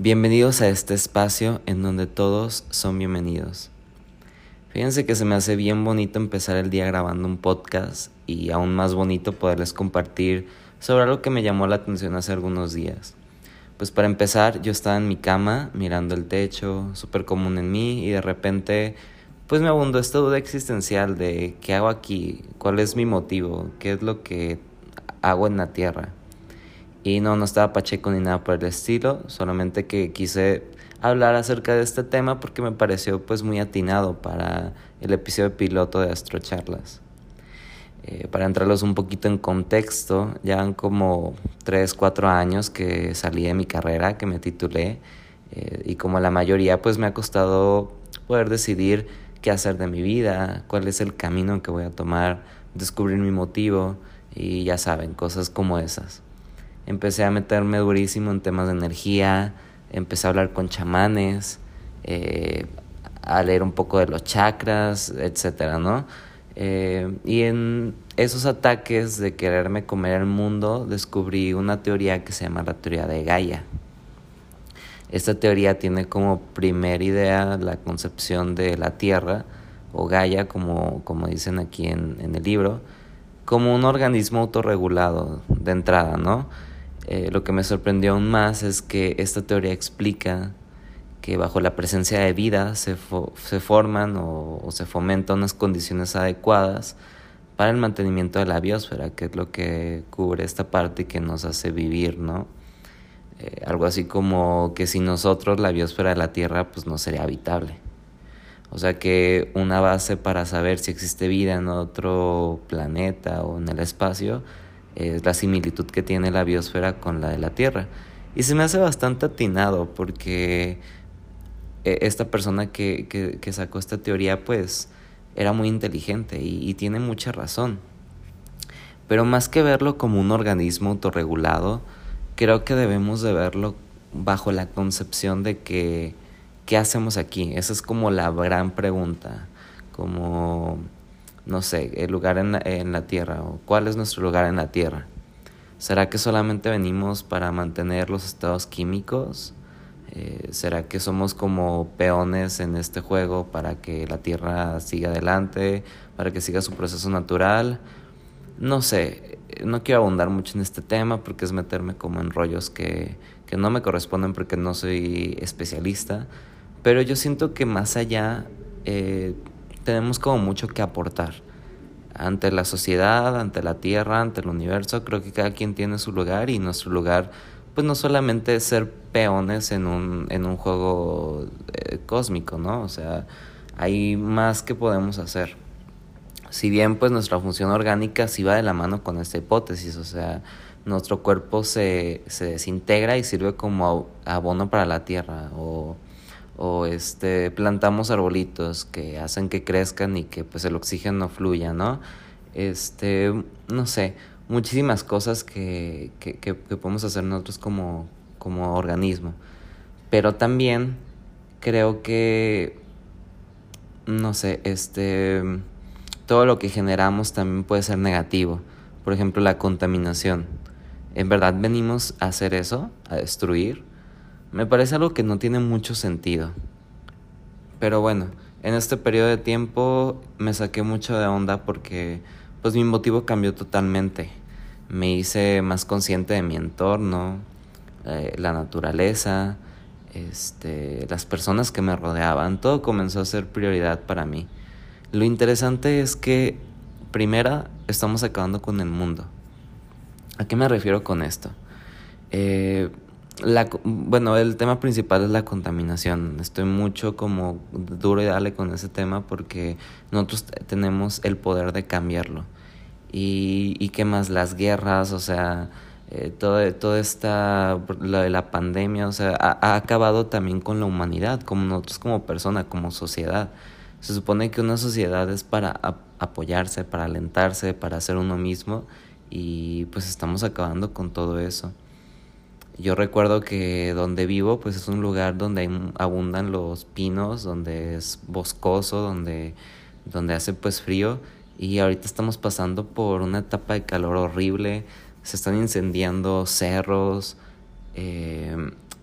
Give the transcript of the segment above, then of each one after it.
Bienvenidos a este espacio en donde todos son bienvenidos. Fíjense que se me hace bien bonito empezar el día grabando un podcast y aún más bonito poderles compartir sobre algo que me llamó la atención hace algunos días. Pues para empezar, yo estaba en mi cama mirando el techo, súper común en mí, y de repente pues me abundó esta duda existencial de qué hago aquí, cuál es mi motivo, qué es lo que hago en la tierra. Y no, no estaba pacheco ni nada por el estilo, solamente que quise hablar acerca de este tema porque me pareció pues muy atinado para el episodio piloto de Astrocharlas. Eh, para entrarlos un poquito en contexto, ya han como 3, 4 años que salí de mi carrera, que me titulé, eh, y como la mayoría pues me ha costado poder decidir qué hacer de mi vida, cuál es el camino que voy a tomar, descubrir mi motivo y ya saben, cosas como esas empecé a meterme durísimo en temas de energía, empecé a hablar con chamanes, eh, a leer un poco de los chakras, etcétera, ¿no? Eh, y en esos ataques de quererme comer el mundo, descubrí una teoría que se llama la teoría de Gaia. Esta teoría tiene como primera idea la concepción de la Tierra, o Gaia, como, como dicen aquí en, en el libro, como un organismo autorregulado de entrada, ¿no? Eh, lo que me sorprendió aún más es que esta teoría explica que bajo la presencia de vida se, se forman o, se fomentan unas condiciones adecuadas para el mantenimiento de la biosfera, que es lo que cubre esta parte que nos hace vivir, ¿no? Eh, algo así como que sin nosotros la biosfera de la Tierra pues no sería habitable. O sea que una base para saber si existe vida en otro planeta o en el espacio es la similitud que tiene la biosfera con la de la Tierra. Y se me hace bastante atinado porque eh, esta persona que, que, sacó esta teoría pues era muy inteligente y, y, tiene mucha razón. Pero más que verlo como un organismo autorregulado, creo que debemos de verlo bajo la concepción de que ¿qué hacemos aquí? Esa es como la gran pregunta. Como no sé, el lugar en la, en la tierra o cuál es nuestro lugar en la tierra. ¿Será que solamente venimos para mantener los estados químicos? Eh, ¿Será que somos como peones en este juego para que la Tierra siga adelante, para que siga su proceso natural? No sé, no quiero abundar mucho en este tema porque es meterme como en rollos que, que no me corresponden porque no soy especialista, pero yo siento que más allá eh, tenemos como mucho que aportar ante la sociedad, ante la tierra, ante el universo. Creo que cada quien tiene su lugar y nuestro lugar, pues no solamente es ser peones en un, en un juego eh, cósmico, ¿no? O sea, hay más que podemos hacer. Si bien pues nuestra función orgánica sí va de la mano con esta hipótesis, o sea, nuestro cuerpo se, se desintegra y sirve como abono para la tierra o o este plantamos arbolitos que hacen que crezcan y que pues el oxígeno fluya, ¿no? Este, no sé, muchísimas cosas que, que, que, podemos hacer nosotros como, como organismo. Pero también creo que, no sé, este, todo lo que generamos también puede ser negativo. Por ejemplo, la contaminación. ¿En verdad venimos a hacer eso? ¿A destruir? Me parece algo que no tiene mucho sentido. Pero bueno, en este periodo de tiempo me saqué mucho de onda porque pues mi motivo cambió totalmente. Me hice más consciente de mi entorno, eh, la naturaleza, este, las personas que me rodeaban, todo comenzó a ser prioridad para mí. Lo interesante es que, primera, estamos acabando con el mundo. ¿A qué me refiero con esto? Eh, la, bueno, el tema principal es la contaminación. Estoy mucho como duro y dale con ese tema porque nosotros tenemos el poder de cambiarlo. Y, y qué más, las guerras, o sea, eh, todo, toda esta, lo de la pandemia, o sea, ha, acabado también con la humanidad, como nosotros como persona, como sociedad. Se supone que una sociedad es para apoyarse, para alentarse, para ser uno mismo y pues estamos acabando con todo eso. Yo recuerdo que donde vivo pues es un lugar donde abundan los pinos, donde es boscoso, donde, donde hace pues frío y ahorita estamos pasando por una etapa de calor horrible, se están incendiando cerros, eh,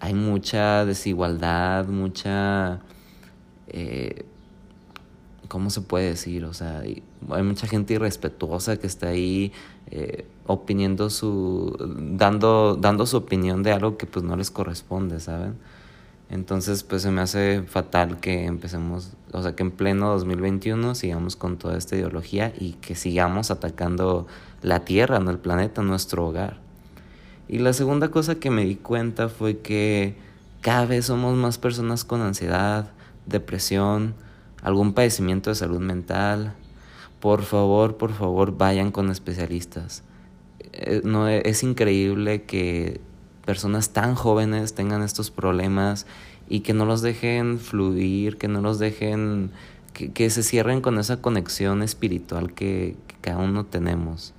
hay mucha desigualdad, mucha... Eh, ¿Cómo se puede decir? O sea, hay, mucha gente irrespetuosa que está ahí eh, opiniendo su... Dando, dando su opinión de algo que pues no les corresponde, ¿saben? Entonces, pues se me hace fatal que empecemos, o sea, que en pleno 2021 sigamos con toda esta ideología y que sigamos atacando la Tierra, no el planeta, nuestro hogar. Y la segunda cosa que me di cuenta fue que cada vez somos más personas con ansiedad, depresión, algún padecimiento de salud mental. Por favor, por favor, vayan con especialistas. Eh, no, es increíble que personas tan jóvenes tengan estos problemas y que no los dejen fluir, que no los dejen, que, se cierren con esa conexión espiritual que, cada uno tenemos.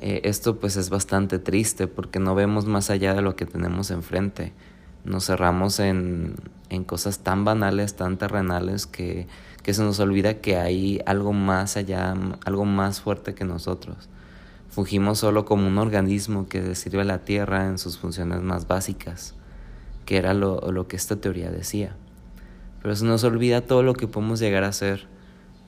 Eh, esto pues es bastante triste porque no vemos más allá de lo que tenemos enfrente. Nos cerramos en, en cosas tan banales, tan terrenales, que, que se nos olvida que hay algo más allá, algo más fuerte que nosotros. Fungimos solo como un organismo que sirve a la Tierra en sus funciones más básicas, que era lo, lo que esta teoría decía. Pero se nos olvida todo lo que podemos llegar a ser,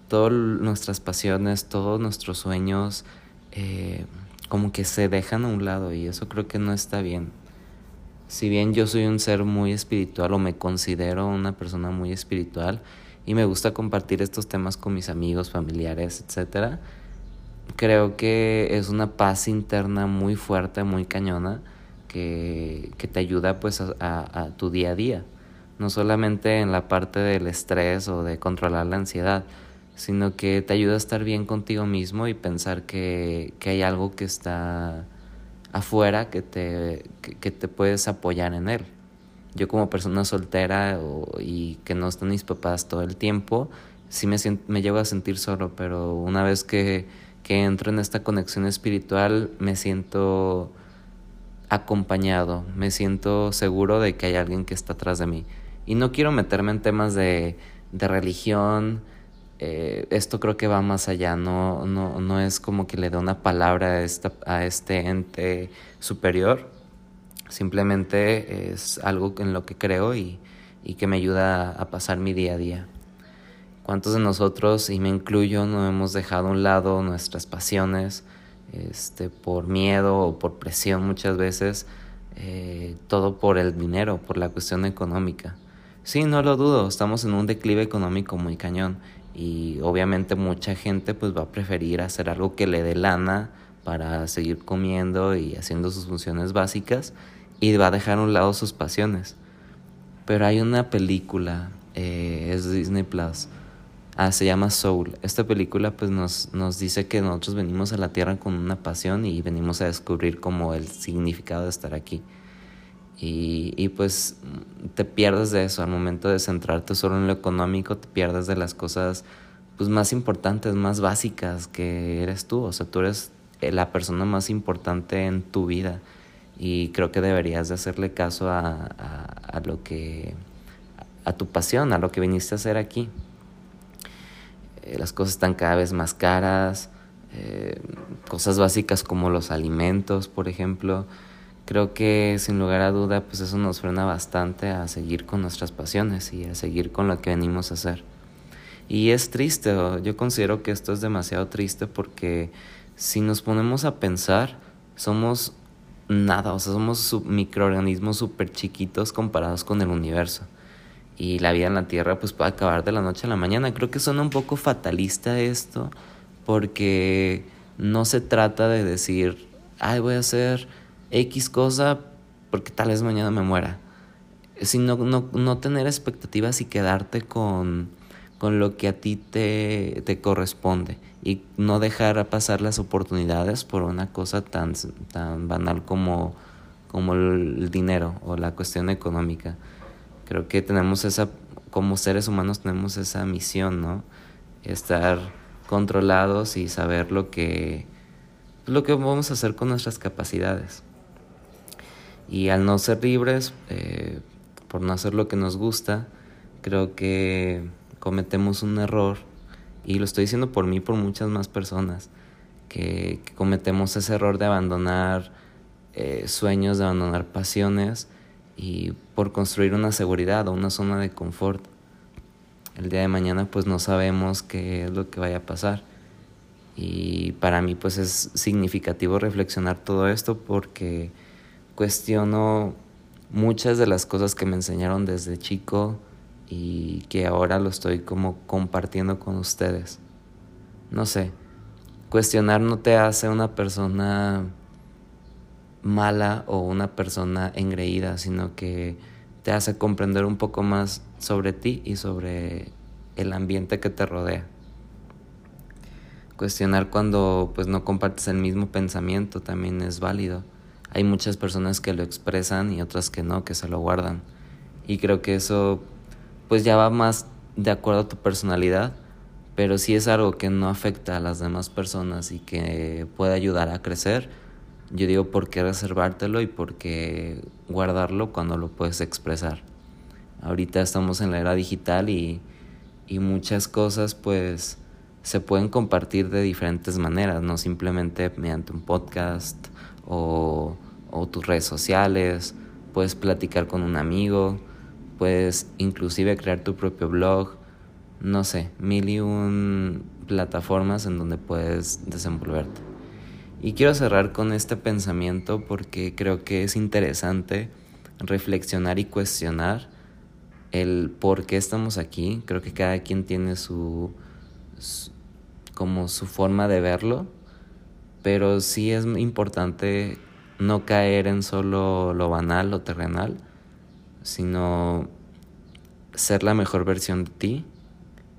todas nuestras pasiones, todos nuestros sueños, eh, como que se dejan a un lado y eso creo que no está bien. Si bien yo soy un ser muy espiritual o me considero una persona muy espiritual y me gusta compartir estos temas con mis amigos, familiares, etcétera, creo que es una paz interna muy fuerte, muy cañona, que, que te ayuda pues a, a, tu día a día. No solamente en la parte del estrés o de controlar la ansiedad, sino que te ayuda a estar bien contigo mismo y pensar que, que hay algo que está afuera que te, que, te puedes apoyar en él. Yo como persona soltera y que no están mis papás todo el tiempo, sí me, me llevo a sentir solo, pero una vez que que entro en esta conexión espiritual, me siento acompañado, me siento seguro de que hay alguien que está atrás de mí. Y no quiero meterme en temas de, de religión, eh, esto creo que va más allá, no, no, no es como que le dé una palabra a, esta, a este ente superior, simplemente es algo en lo que creo y, y que me ayuda a pasar mi día a día. ¿Cuántos de nosotros, y me incluyo, no hemos dejado a un lado nuestras pasiones este, por miedo o por presión muchas veces? Eh, todo por el dinero, por la cuestión económica. Sí, no lo dudo, estamos en un declive económico muy cañón y obviamente mucha gente pues va a preferir hacer algo que le dé lana para seguir comiendo y haciendo sus funciones básicas y va a dejar a un lado sus pasiones. Pero hay una película, eh, es Disney Plus, Ah, se llama Soul. Esta película pues nos, nos dice que nosotros venimos a la Tierra con una pasión y venimos a descubrir como el significado de estar aquí. Y, y pues te pierdes de eso al momento de centrarte solo en lo económico, te pierdes de las cosas pues más importantes, más básicas que eres tú. O sea, tú eres la persona más importante en tu vida y creo que deberías de hacerle caso a, a, a lo que a tu pasión, a lo que viniste a hacer aquí. Eh, las cosas están cada vez más caras, eh, cosas básicas como los alimentos, por ejemplo. Creo que sin lugar a duda, pues eso nos frena bastante a seguir con nuestras pasiones y a seguir con lo que venimos a hacer. Y es triste, yo considero que esto es demasiado triste porque si nos ponemos a pensar, somos nada, o sea, somos microorganismos súper chiquitos comparados con el universo y la vida en la Tierra pues puede acabar de la noche a la mañana. Creo que suena un poco fatalista esto porque no se trata de decir, ay, voy a hacer X cosa porque tal vez mañana me muera, sino no, no tener expectativas y quedarte con, con lo que a ti te, te corresponde y no dejar pasar las oportunidades por una cosa tan, tan banal como, como el dinero o la cuestión económica. Creo que tenemos esa, como seres humanos tenemos esa misión, ¿no? Estar controlados y saber lo que, lo que vamos a hacer con nuestras capacidades. Y al no ser libres, eh, por no hacer lo que nos gusta, creo que cometemos un error, y lo estoy diciendo por mí por muchas más personas, que, cometemos ese error de abandonar eh, sueños, de abandonar pasiones y por construir una seguridad o una zona de confort. El día de mañana pues no sabemos qué es lo que vaya a pasar. Y para mí pues es significativo reflexionar todo esto porque cuestiono muchas de las cosas que me enseñaron desde chico y que ahora lo estoy como compartiendo con ustedes. No sé, cuestionar no te hace una persona mala o una persona engreída, sino que te hace comprender un poco más sobre ti y sobre el ambiente que te rodea. Cuestionar cuando pues no compartes el mismo pensamiento también es válido. Hay muchas personas que lo expresan y otras que no, que se lo guardan. Y creo que eso pues ya va más de acuerdo a tu personalidad, pero si es algo que no afecta a las demás personas y que puede ayudar a crecer, yo digo por qué reservártelo y por qué guardarlo cuando lo puedes expresar. Ahorita estamos en la era digital y, y muchas cosas pues se pueden compartir de diferentes maneras, no simplemente mediante un podcast o, o tus redes sociales, puedes platicar con un amigo, puedes inclusive crear tu propio blog, no sé, mil y un plataformas en donde puedes desenvolverte. Y quiero cerrar con este pensamiento porque creo que es interesante reflexionar y cuestionar el por qué estamos aquí. Creo que cada quien tiene su, como su forma de verlo, pero sí es importante no caer en solo lo banal o terrenal, sino ser la mejor versión de ti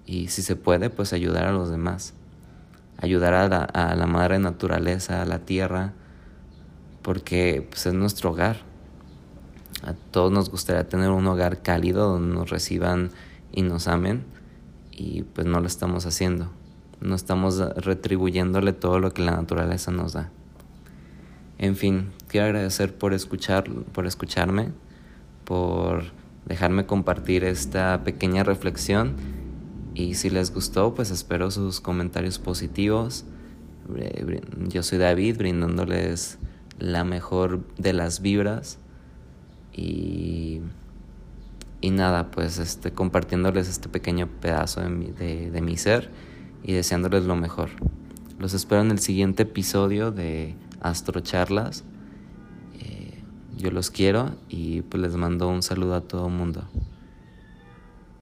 y si se puede, pues ayudar a los demás. Ayudar a la, a la madre naturaleza, a la tierra, porque pues, es nuestro hogar. A todos nos gustaría tener un hogar cálido donde nos reciban y nos amen y pues no lo estamos haciendo. No estamos retribuyéndole todo lo que la naturaleza nos da. En fin, quiero agradecer por escuchar, por escucharme, por dejarme compartir esta pequeña reflexión y si les gustó, pues espero sus comentarios positivos. Yo soy David, brindándoles la mejor de las vibras. Y, y nada, pues este, compartiéndoles este pequeño pedazo de mi, de, mi ser y deseándoles lo mejor. Los espero en el siguiente episodio de Astrocharlas. Eh, yo los quiero y pues les mando un saludo a todo el mundo.